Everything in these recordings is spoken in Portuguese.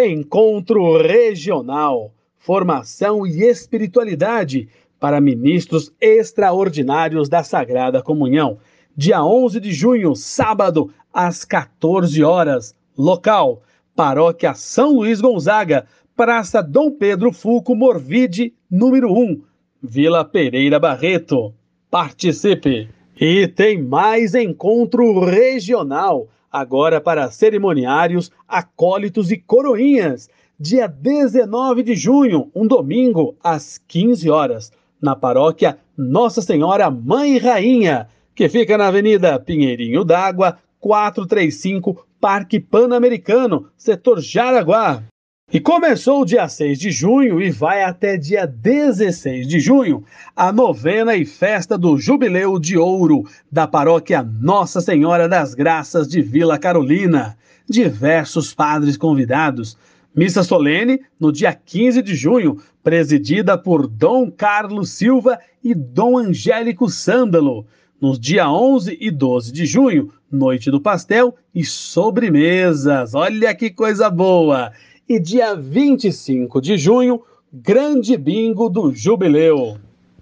Encontro Regional, Formação e Espiritualidade para Ministros Extraordinários da Sagrada Comunhão. Dia 11 de junho, sábado, às 14 horas. Local: Paróquia São Luís Gonzaga, Praça Dom Pedro Fulco Morvide, número 1, Vila Pereira Barreto. Participe! E tem mais encontro regional agora para cerimoniários, acólitos e coroinhas, dia 19 de junho, um domingo, às 15 horas, na paróquia Nossa Senhora Mãe Rainha, que fica na Avenida Pinheirinho d'Água, 435, Parque Pan-Americano, setor Jaraguá. E começou dia 6 de junho e vai até dia 16 de junho a novena e festa do Jubileu de Ouro da paróquia Nossa Senhora das Graças de Vila Carolina. Diversos padres convidados. Missa solene no dia 15 de junho, presidida por Dom Carlos Silva e Dom Angélico Sândalo. Nos dia 11 e 12 de junho, noite do pastel e sobremesas. Olha que coisa boa! E dia 25 de junho, grande bingo do Jubileu.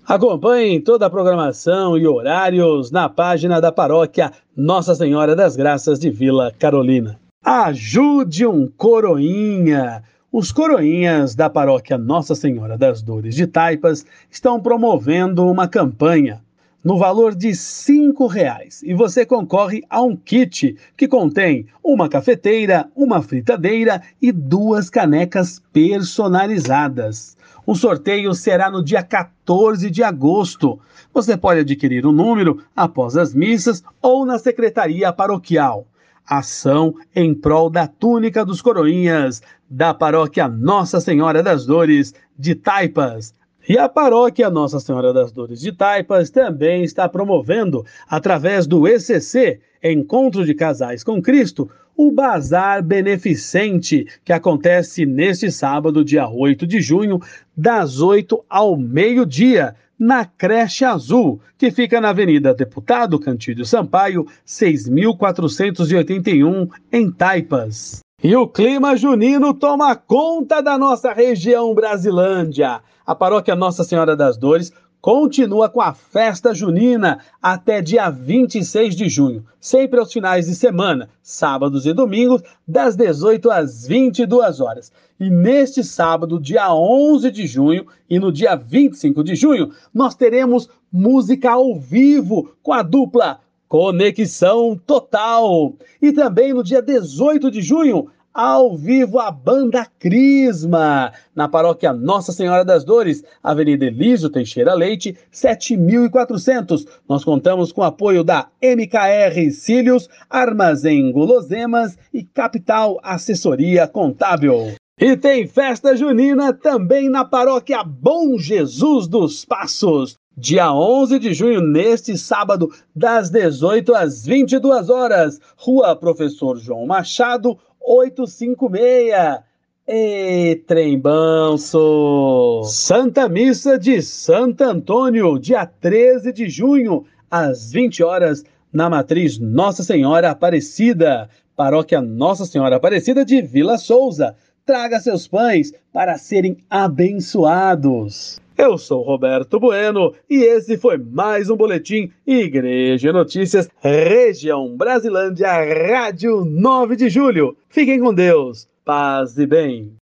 Acompanhem toda a programação e horários na página da paróquia Nossa Senhora das Graças de Vila Carolina. Ajude um coroinha! Os coroinhas da paróquia Nossa Senhora das Dores de Taipas estão promovendo uma campanha no valor de R$ reais e você concorre a um kit que contém uma cafeteira, uma fritadeira e duas canecas personalizadas. O sorteio será no dia 14 de agosto. Você pode adquirir o um número após as missas ou na secretaria paroquial. Ação em prol da túnica dos coroinhas da paróquia Nossa Senhora das Dores de Taipas. E a paróquia Nossa Senhora das Dores de Taipas também está promovendo, através do ECC, Encontro de Casais com Cristo, o Bazar Beneficente, que acontece neste sábado, dia 8 de junho, das 8 ao meio-dia, na Creche Azul, que fica na Avenida Deputado Cantídio Sampaio, 6481, em Taipas. E o clima junino toma conta da nossa região Brasilândia. A paróquia Nossa Senhora das Dores continua com a festa junina até dia 26 de junho, sempre aos finais de semana, sábados e domingos, das 18 às 22 horas. E neste sábado, dia 11 de junho, e no dia 25 de junho, nós teremos música ao vivo com a dupla Conexão Total. E também no dia 18 de junho, ao vivo a banda Crisma, na paróquia Nossa Senhora das Dores, Avenida Elísio Teixeira Leite, 7400. Nós contamos com o apoio da MKR Cílios, Armazém Guloseimas e Capital Assessoria Contábil. E tem festa junina também na paróquia Bom Jesus dos Passos. Dia 11 de junho, neste sábado, das 18 às 22 horas, Rua Professor João Machado, 856. E Trembanço! Santa Missa de Santo Antônio, dia 13 de junho, às 20 horas, na matriz Nossa Senhora Aparecida, paróquia Nossa Senhora Aparecida de Vila Souza. Traga seus pães para serem abençoados. Eu sou Roberto Bueno e esse foi mais um boletim Igreja Notícias, Região Brasilândia, Rádio 9 de Julho. Fiquem com Deus, paz e bem.